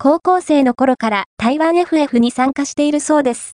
高校生の頃から台湾 FF に参加しているそうです。